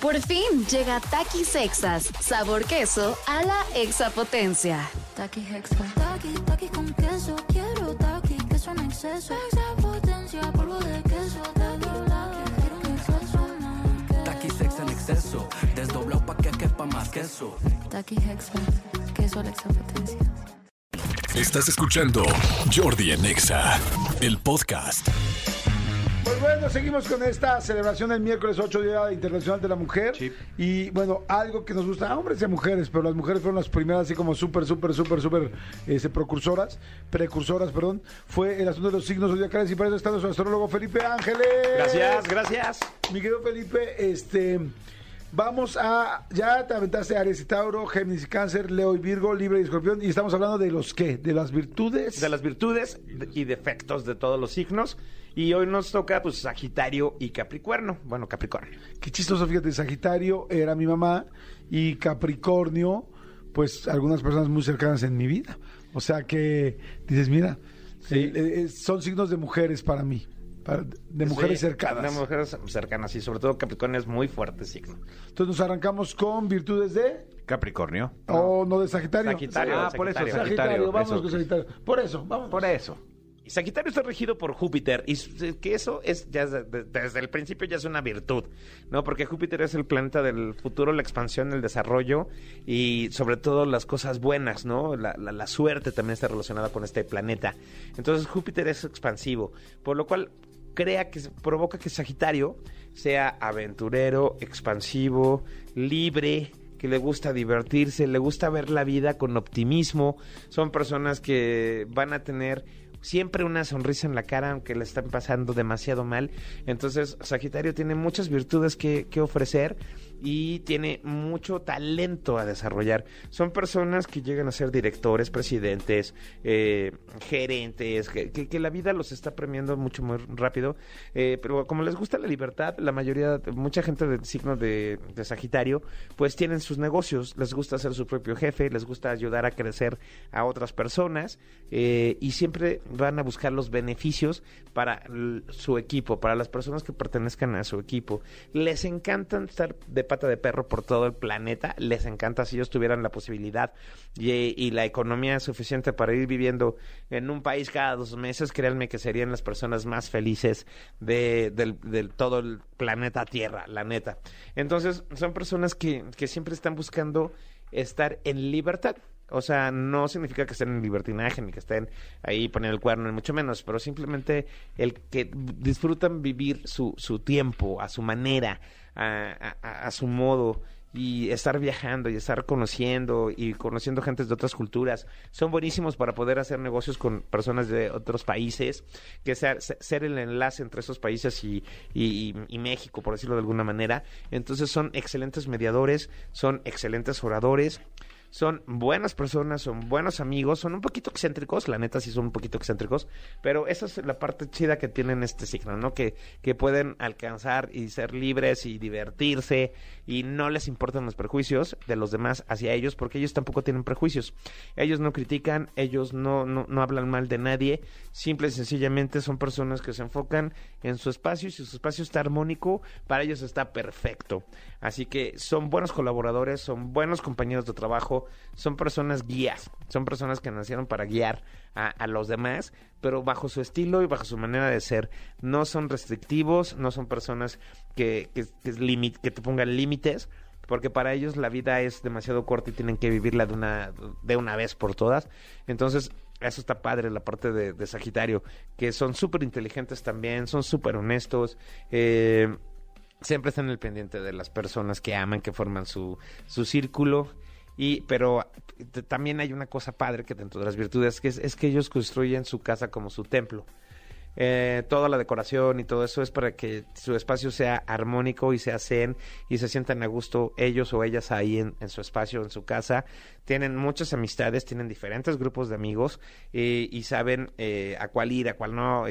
Por fin llega Takis Sexas, sabor queso a la exapotencia. Taki Hexa. Taki, taki con queso. Quiero taki, queso en exceso. Exapotencia, polvo de queso. Taki, taki, quiero un exceso más. Taki sex en exceso, desdoblado pa' que quepa más queso. Taki Hexa. Queso a la exapotencia. Estás escuchando Jordi en Exa, el podcast. Pues bueno, seguimos con esta celebración del miércoles 8 Día Internacional de la Mujer. Y bueno, algo que nos gusta a hombres y a mujeres, pero las mujeres fueron las primeras así como súper, súper, súper, súper este, precursoras, precursoras, perdón, fue el asunto de los signos zodiacales y para eso está nuestro astrólogo Felipe Ángeles. Gracias, gracias. Mi querido Felipe, este... Vamos a. Ya te aventaste Aries y Tauro, Géminis y Cáncer, Leo y Virgo, Libre y Escorpión. Y estamos hablando de los qué? De las virtudes. De las virtudes y defectos de todos los signos. Y hoy nos toca, pues, Sagitario y Capricornio. Bueno, Capricornio. Qué chistoso, fíjate, Sagitario era mi mamá y Capricornio, pues algunas personas muy cercanas en mi vida. O sea que dices, mira, eh, eh, son signos de mujeres para mí, para- de mujeres Sí, cercanas. De mujeres cercanas, y sobre todo Capricornio es muy fuerte signo. Entonces nos arrancamos con virtudes de... Capricornio. O no de Sagitario. Sagitario. Ah, por eso, Sagitario. Sagitario, vamos eso. con Sagitario. Por eso, vamos. Por eso. Y Sagitario está regido por Júpiter y s- que eso es ya de- de- desde el principio ya es una virtud, ¿no? Porque Júpiter es el planeta del futuro, la expansión, el desarrollo y sobre todo las cosas buenas, ¿no? La, la- la suerte también está relacionada con este planeta. Entonces Júpiter es expansivo, por lo cual crea que provoca que Sagitario sea aventurero, expansivo, libre, que le gusta divertirse, le gusta ver la vida con optimismo. Son personas que van a tener siempre una sonrisa en la cara, aunque le están pasando demasiado mal. Entonces, Sagitario tiene muchas virtudes que, que ofrecer y tiene mucho talento a desarrollar. Son personas que llegan a ser directores, presidentes, eh, gerentes, que, la vida los está premiando mucho muy rápido. Eh, pero como les gusta la libertad, la mayoría, mucha gente del signo de, de Sagitario, pues tienen sus negocios, les gusta ser su propio jefe, les gusta ayudar a crecer a otras personas eh, y siempre van a buscar los beneficios para su equipo, para las personas que pertenezcan a su equipo. Les encantan estar de pata de perro por todo el planeta, les encanta si ellos tuvieran la posibilidad y, la economía suficiente para ir viviendo en un país cada dos meses, créanme que serían las personas más felices de, del todo el planeta Tierra, la neta. Entonces, son personas que, que siempre están buscando estar en libertad. O sea, no significa que estén en libertinaje ni que estén ahí poniendo el cuerno, ni mucho menos, pero simplemente el que disfrutan vivir su, su tiempo a su manera, a, a- su modo y estar viajando y estar conociendo y conociendo gentes de otras culturas. Son buenísimos para poder hacer negocios con personas de otros países, que sea, se- ser el enlace entre esos países y, y- y México, por decirlo de alguna manera. Entonces son excelentes mediadores, son excelentes oradores son buenas personas, son buenos amigos, son un poquito excéntricos, la neta sí son un poquito excéntricos, pero esa es la parte chida que tienen este signo, ¿no? Que, que pueden alcanzar y ser libres y divertirse y no les importan los prejuicios de los demás hacia ellos porque ellos tampoco tienen prejuicios. Ellos no critican, ellos no, no, no hablan mal de nadie, simple y sencillamente son personas que se enfocan en su espacio y si su espacio está armónico, para ellos está perfecto. Así que son buenos colaboradores, son buenos compañeros de trabajo, son personas guías, son personas que nacieron para guiar a, los demás, pero bajo su estilo y bajo su manera de ser. No son restrictivos, no son personas que, que, que, te pongan límites, porque para ellos la vida es demasiado corta y tienen que vivirla de una, de una vez por todas. Entonces, eso está padre, la parte de, de Sagitario, que son súper inteligentes también, son súper honestos. Eh, siempre están el pendiente de las personas que aman, que forman su, su círculo. Y, pero también hay una cosa padre que dentro de las virtudes que es, es que ellos construyen su casa como su templo. Eh, toda la decoración y todo eso es para que su espacio sea armónico y sea zen y se sientan a gusto ellos o ellas ahí en, en su espacio, en su casa. Tienen muchas amistades, tienen diferentes grupos de amigos eh, y saben eh, a cuál ir, a cuál no.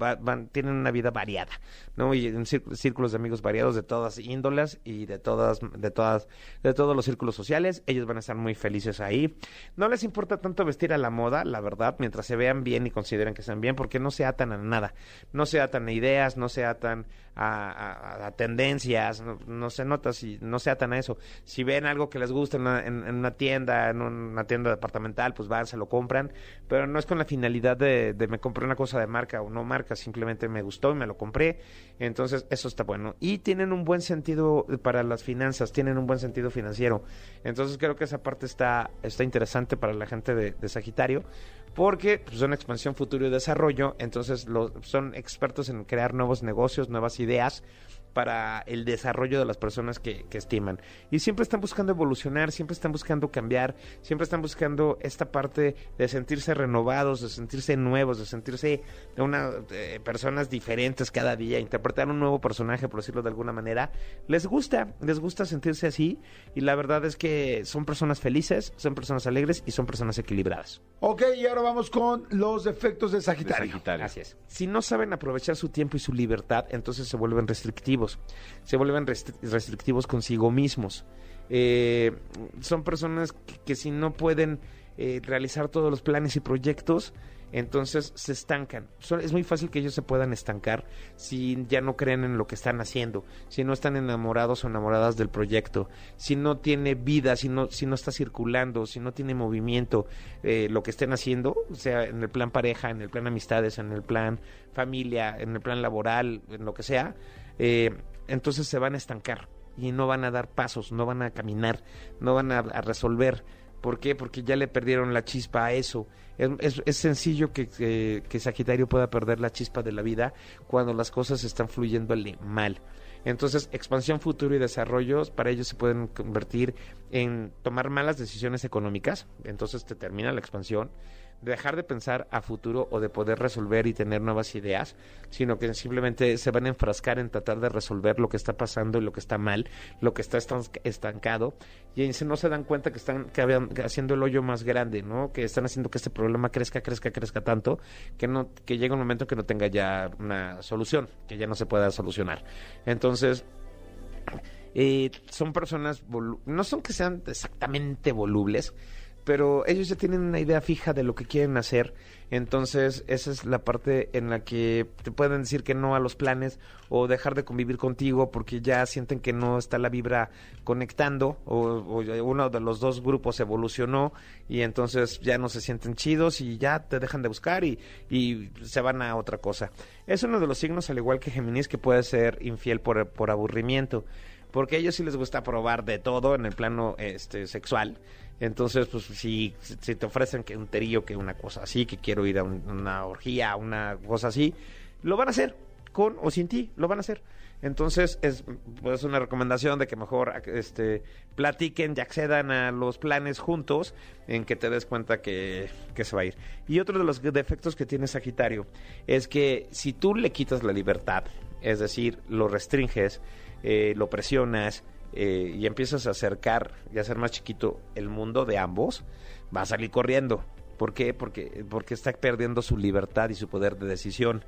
va- van, tienen una vida variada, ¿no? Y en círculos, de amigos variados de todas índolas y de todas, de todas, de todos los círculos sociales. Ellos van a estar muy felices ahí. No les importa tanto vestir a la moda, la verdad, mientras se vean bien y consideren que están bien, porque no se atan a nada. No se atan a ideas, no se atan a, tendencias, no, se nota si no se atan a eso. Si ven algo que les gusta en una, en una tienda, en una tienda departamental, pues van, se lo compran, pero no es con la finalidad de, me compré una cosa de marca o no marca, simplemente me gustó y me lo compré. Entonces, eso está bueno. Y tienen un buen sentido para las finanzas, tienen un buen sentido financiero. Entonces, creo que esa parte está, está interesante para la gente de, de Sagitario, porque pues, son expansión, futuro y desarrollo. Entonces, lo- son expertos en crear nuevos negocios, nuevas ideas para el desarrollo de las personas que, que estiman. Y siempre están buscando evolucionar, siempre están buscando cambiar, siempre están buscando esta parte de sentirse renovados, de sentirse nuevos, de sentirse una, eh, personas diferentes cada día, interpretar un nuevo personaje, por decirlo de alguna manera. Les gusta, les gusta sentirse así y la verdad es que son personas felices, son personas alegres y son personas equilibradas. Ok, y ahora vamos con los defectos de Sagitario. Sagitario. Así es. Si no saben aprovechar su tiempo y su libertad, entonces se vuelven restrictivos. Se vuelven restri- restrictivos consigo mismos. Eh, son personas que, si no pueden eh, realizar todos los planes y proyectos, entonces se estancan. Es muy fácil que ellos se puedan estancar si ya no creen en lo que están haciendo, si no están enamorados o enamoradas del proyecto, si no tiene vida, si no, si no está circulando, si no tiene movimiento eh, lo que estén haciendo, sea, en el plan pareja, en el plan amistades, en el plan familia, en el plan laboral, en lo que sea, eh, entonces se van a estancar y no van a dar pasos, no van a caminar, no van a, resolver. ¿Por qué? Porque ya le perdieron la chispa a eso. Es, sencillo que, que, que Sagitario pueda perder la chispa de la vida cuando las cosas están fluyéndole mal. Entonces, expansión, futuro y desarrollo para ellos se pueden convertir en tomar malas decisiones económicas. Entonces te termina la expansión. Dejar de pensar a futuro o de poder resolver y tener nuevas ideas, sino que simplemente se van a enfrascar en tratar de resolver lo que está pasando y lo que está mal, lo que está estan- estancado, y no se dan cuenta que están que haciendo el hoyo más grande, ¿no? Que están haciendo que este problema crezca, crezca, crezca tanto, que no que llega un momento que no tenga ya una solución, que ya no se pueda solucionar. Entonces, eh, son personas, no son que sean exactamente volubles, pero ellos ya tienen una idea fija de lo que quieren hacer, entonces esa es la parte en la que te pueden decir que no a los planes o dejar de convivir contigo porque ya sienten que no está la vibra conectando o, uno de los dos grupos evolucionó y entonces ya no se sienten chidos y ya te dejan de buscar y, y se van a otra cosa. Es uno de los signos, al igual que Géminis, que puede ser infiel por, por aburrimiento porque a ellos sí les gusta probar de todo en el plano este sexual. Entonces, pues si, te ofrecen que un terillo, que una cosa así, que quiero ir a un- una orgía, una cosa así, lo van a hacer, con o sin ti, lo van a hacer. Entonces, es pues, una recomendación de que mejor este, platiquen y accedan a los planes juntos en que te des cuenta que, que se va a ir. Y otro de los defectos que tiene Sagitario es que si tú le quitas la libertad, es decir, lo restringes, eh, lo presionas eh, y empiezas a acercar y a hacer más chiquito el mundo de ambos, va a salir corriendo. ¿Por qué? Porque, porque está perdiendo su libertad y su poder de decisión.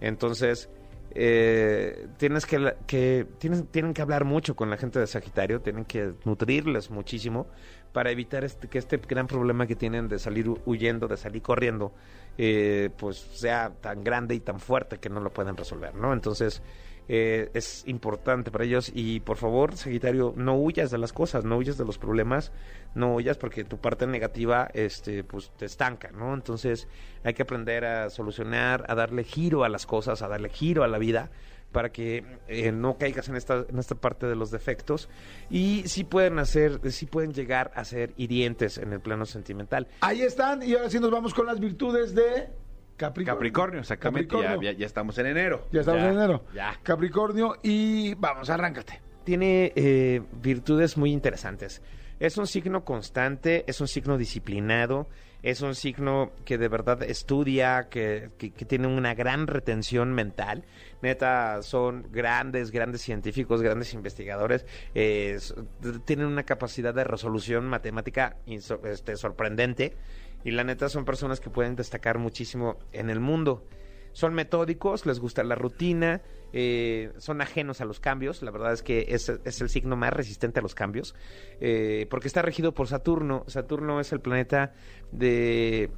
Entonces, eh, tienes que, que tienen que hablar mucho con la gente de Sagitario, tienen que nutrirles muchísimo para evitar este, que este gran problema que tienen de salir hu- huyendo, de salir corriendo, eh, pues sea tan grande y tan fuerte que no lo puedan resolver, ¿no? Entonces, eh, es importante para ellos y por favor, Sagitario, no huyas de las cosas, no huyas de los problemas, no huyas porque tu parte negativa este pues te estanca, ¿no? Entonces, hay que aprender a solucionar, a darle giro a las cosas, a darle giro a la vida para que eh, no caigas en esta en esta parte de los defectos y sí pueden hacer sí pueden llegar a ser hirientes en el plano sentimental. Ahí están, y ahora sí nos vamos con las virtudes de Capricornio. Capricornio, exactamente. Ya, Capricornio. ya, ya estamos en enero. Ya estamos en enero. Ya. Capricornio, y vamos, arráncate. tiene eh, virtudes muy interesantes. Es un signo constante, es un signo disciplinado, es un signo que de verdad estudia, que, que- que tiene una gran retención mental. Neta, son grandes, grandes científicos, grandes investigadores. eh, tienen una capacidad de resolución matemática este, sorprendente. Y la neta son personas que pueden destacar muchísimo en el mundo. son metódicos, les gusta la rutina, eh, son ajenos a los cambios. La verdad es que es, el signo más resistente a los cambios, eh, porque está regido por Saturno. Saturno es el planeta de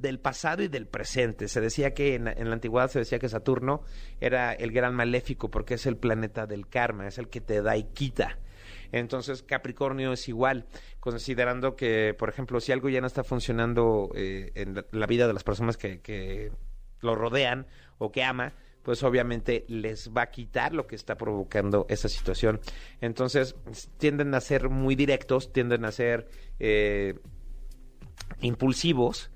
del pasado y del presente. Se decía que en, en la antigüedad se decía que Saturno era el gran maléfico porque es el planeta del karma, es el que te da y quita. Entonces Capricornio es igual, considerando que, por ejemplo, si algo ya no está funcionando eh, en la, vida de las personas que, que lo rodean o que ama, pues obviamente les va a quitar lo que está provocando esa situación. Entonces tienden a ser muy directos, tienden a ser eh, impulsivos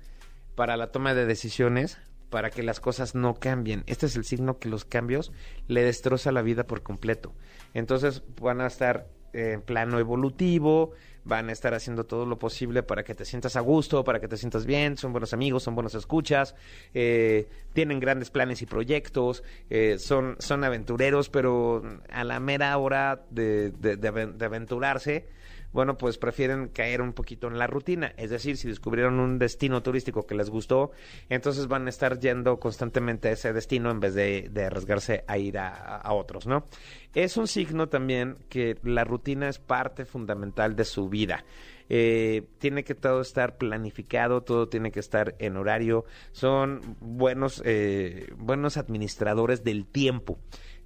para la toma de decisiones, para que las cosas no cambien. Este es el signo que los cambios le destroza la vida por completo. Entonces van a estar en plano evolutivo, van a estar haciendo todo lo posible para que te sientas a gusto, para que te sientas bien, son buenos amigos, son buenos escuchas, eh, tienen grandes planes y proyectos, eh, son, son aventureros, pero a la mera hora de, de, de aven- de aventurarse, bueno, pues prefieren caer un poquito en la rutina. Es decir, si descubrieron un destino turístico que les gustó, entonces van a estar yendo constantemente a ese destino en vez de, de arriesgarse a ir a, a otros, ¿no? Es un signo también que la rutina es parte fundamental de su vida. Eh, tiene que todo estar planificado, todo tiene que estar en horario. Son buenos, eh, buenos administradores del tiempo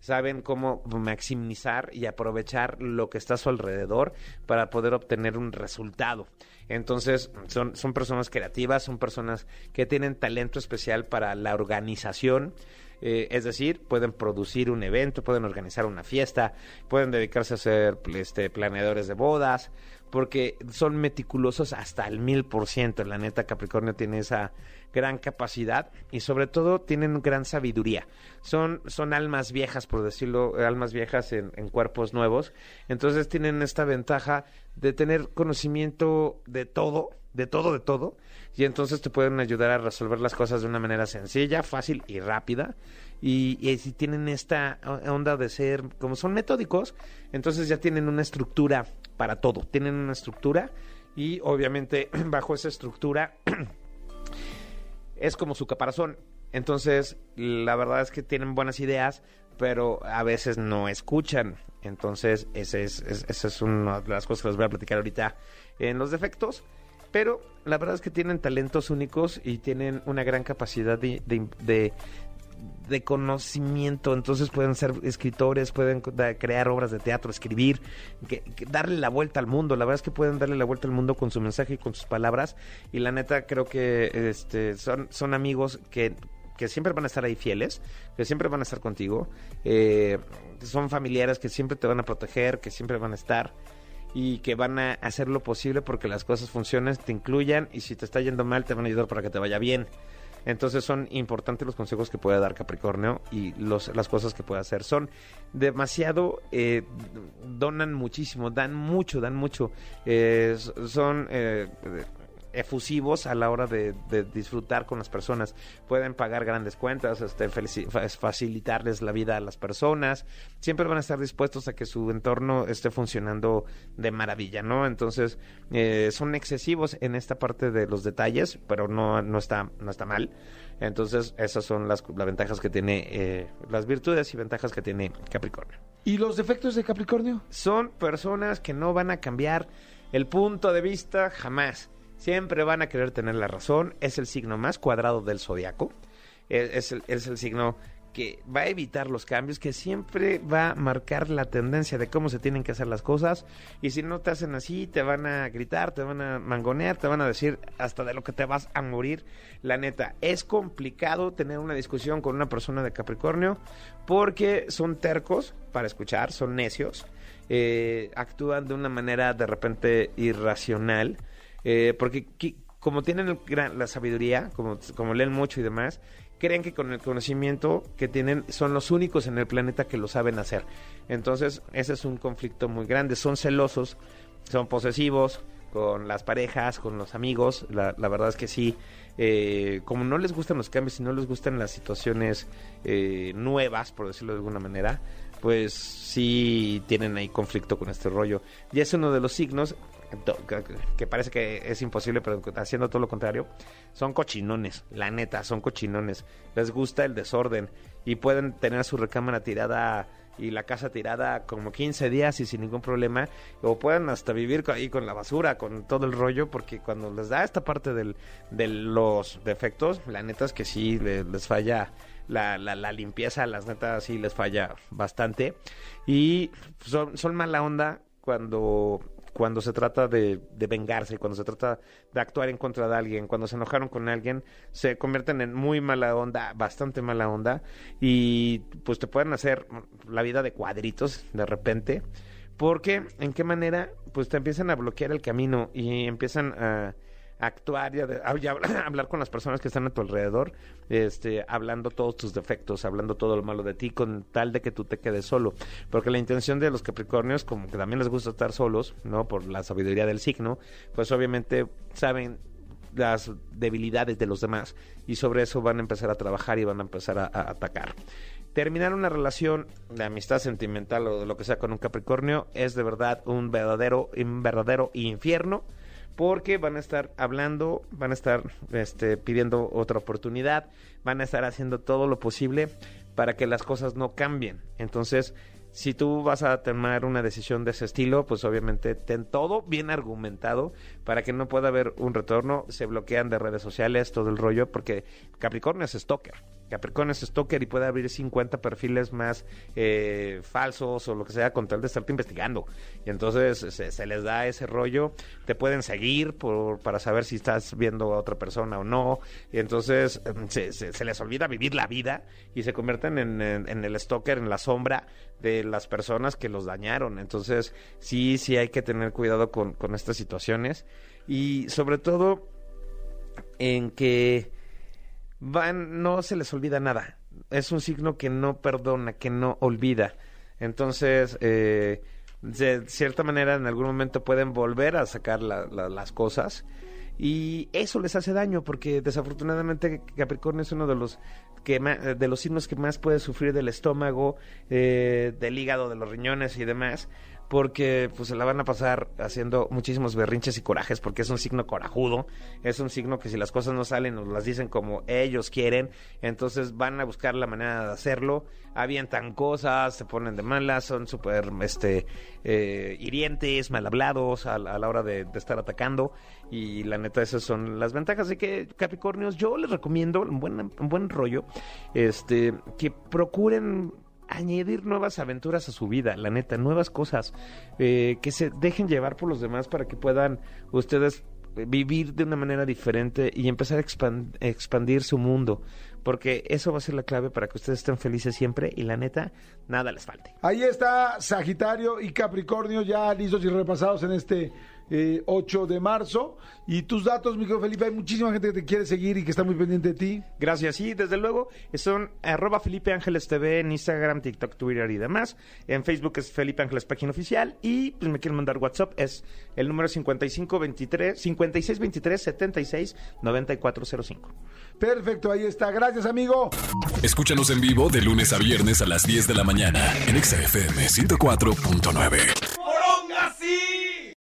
saben cómo maximizar y aprovechar lo que está a su alrededor para poder obtener un resultado. Entonces, son, son personas creativas, son personas que tienen talento especial para la organización. Eh, es decir, pueden producir un evento, pueden organizar una fiesta, pueden dedicarse a ser este, planeadores de bodas, porque son meticulosos hasta el mil por ciento. La neta, Capricornio tiene esa gran capacidad y sobre todo tienen gran sabiduría. Son, son almas viejas, por decirlo, almas viejas en, en cuerpos nuevos. Entonces tienen esta ventaja de tener conocimiento de todo, de todo, de todo. Y entonces te pueden ayudar a resolver las cosas de una manera sencilla, fácil y rápida. Y, si tienen esta onda de ser, como son metódicos, entonces ya tienen una estructura para todo. Tienen una estructura y obviamente bajo esa estructura es como su caparazón. Entonces, la verdad es que tienen buenas ideas, pero a veces no escuchan. Entonces, ese es, es- esa es una de las cosas que les voy a platicar ahorita en los defectos. Pero la verdad es que tienen talentos únicos y tienen una gran capacidad de- de conocimiento. Entonces pueden ser escritores, pueden crear obras de teatro, escribir, que- que darle la vuelta al mundo. La verdad es que pueden darle la vuelta al mundo con su mensaje y con sus palabras. Y la neta creo que este, son, son amigos que que siempre van a estar ahí fieles, que siempre van a estar contigo, eh, son familiares que siempre te van a proteger, que siempre van a estar y que van a hacer lo posible porque las cosas funcionen, te incluyan y si te está yendo mal te van a ayudar para que te vaya bien. Entonces son importantes los consejos que puede dar Capricornio y los, las cosas que puede hacer. Son demasiado, eh, donan muchísimo, dan mucho, dan mucho. Eh, son eh, efusivos a la hora de, de disfrutar con las personas. Pueden pagar grandes cuentas, este, facilitarles la vida a las personas. Siempre van a estar dispuestos a que su entorno esté funcionando de maravilla, ¿no? Entonces, eh, son excesivos en esta parte de los detalles, pero no, no, está, no está mal. Entonces, esas son las, las ventajas que tiene, eh, las virtudes y ventajas que tiene Capricornio ¿Y los defectos de Capricornio? son personas que no van a cambiar el punto de vista jamás. Siempre van a querer tener la razón. Es el signo más cuadrado del zodiaco. El, es el signo que va a evitar los cambios, que siempre va a marcar la tendencia de cómo se tienen que hacer las cosas. Y si no te hacen así, te van a gritar, te van a mangonear, te van a decir hasta de lo que te vas a morir. La neta, es complicado tener una discusión con una persona de Capricornio porque son tercos para escuchar, son necios eh, actúan de una manera de repente irracional, eh, porque como tienen la sabiduría, como, leen mucho y demás, creen que con el conocimiento que tienen son los únicos en el planeta que lo saben hacer. Entonces, ese es un conflicto muy grande. Son celosos, son posesivos con las parejas, con los amigos. La, la verdad es que sí, eh, como no les gustan los cambios y no les gustan las situaciones eh, nuevas, por decirlo de alguna manera, pues sí tienen ahí conflicto con este rollo. Y es uno de los signos que- parece que es imposible, pero haciendo todo lo contrario, son cochinones, la neta, son cochinones. Les gusta el desorden y pueden tener su recámara tirada y la casa tirada como 15 días y sin ningún problema, o pueden hasta vivir ahí con la basura, con todo el rollo, porque cuando les da esta parte de los defectos, la neta es que sí le- les falla la, la, la limpieza, las netas sí les falla bastante. Y son, son mala onda cuando, cuando se trata de, de vengarse, cuando se trata de actuar en contra de alguien, cuando se enojaron con alguien, se convierten en muy mala onda, bastante mala onda, y pues te pueden hacer la vida de cuadritos de repente. Porque, ¿en qué manera? Pues te empiezan a bloquear el camino y empiezan a a actuar y a, de- a- y a hablar con las personas que están a tu alrededor, este, hablando todos tus defectos, hablando todo lo malo de ti, con tal de que tú te quedes solo. Porque la intención de los Capricornios, como que también les gusta estar solos, ¿no? Por la sabiduría del signo, pues obviamente saben las debilidades de los demás y sobre eso van a empezar a trabajar y van a empezar a, a atacar. Terminar una relación de amistad sentimental o de lo que sea con un Capricornio es de verdad un verdadero, un verdadero infierno porque van a estar hablando, van a estar este, pidiendo otra oportunidad, van a estar haciendo todo lo posible para que las cosas no cambien. Entonces, si tú vas a tomar una decisión de ese estilo, pues obviamente ten todo bien argumentado para que no pueda haber un retorno. Se bloquean de redes sociales, todo el rollo, porque Capricornio es stalker. Capricornio es stalker y puede abrir 50 perfiles más eh, falsos o lo que sea con tal de estarte investigando. Y entonces se, se les da ese rollo. Te pueden seguir por, para saber si estás viendo a otra persona o no. Y entonces em, se, les olvida vivir la vida y se convierten en, en- en el stalker, en la sombra de las personas que los dañaron. Entonces sí, sí hay que tener cuidado con, con estas situaciones. Y sobre todo en que van, no se les olvida nada. Es un signo que no perdona, que no olvida. Entonces, eh, de cierta manera, en algún momento pueden volver a sacar la- la- las cosas y eso les hace daño porque desafortunadamente Capricornio es uno de los que de los signos que más puede sufrir del estómago, eh, del hígado, de los riñones y demás porque pues se la van a pasar haciendo muchísimos berrinches y corajes porque es un signo corajudo, es un signo que si las cosas no salen nos las dicen como ellos quieren, entonces van a buscar la manera de hacerlo, avientan cosas, se ponen de malas, son súper este, eh, hirientes, mal hablados a, la hora de, de estar atacando y la neta esas son las ventajas. De que Capricornios yo les recomiendo un buen, un buen rollo, este, que procuren añadir nuevas aventuras a su vida, la neta, nuevas cosas, eh, que se dejen llevar por los demás para que puedan ustedes vivir de una manera diferente y empezar a expan- expandir su mundo, porque eso va a ser la clave para que ustedes estén felices siempre y la neta, nada les falte. Ahí está Sagitario y Capricornio ya listos y repasados en este eh, 8 de marzo. Y tus datos, Miguel Felipe, hay muchísima gente que te quiere seguir y que está muy pendiente de ti. Gracias. Y desde luego son arroba Felipe Ángeles TV en Instagram, TikTok, Twitter y demás. En Facebook es Felipe Ángeles Página Oficial. Y pues me quieren mandar WhatsApp, es el número 5523 5623 76 9405. Perfecto, ahí está. Gracias, amigo. Escúchanos en vivo de lunes a viernes a las 10 de la mañana en Exa FM 104.9.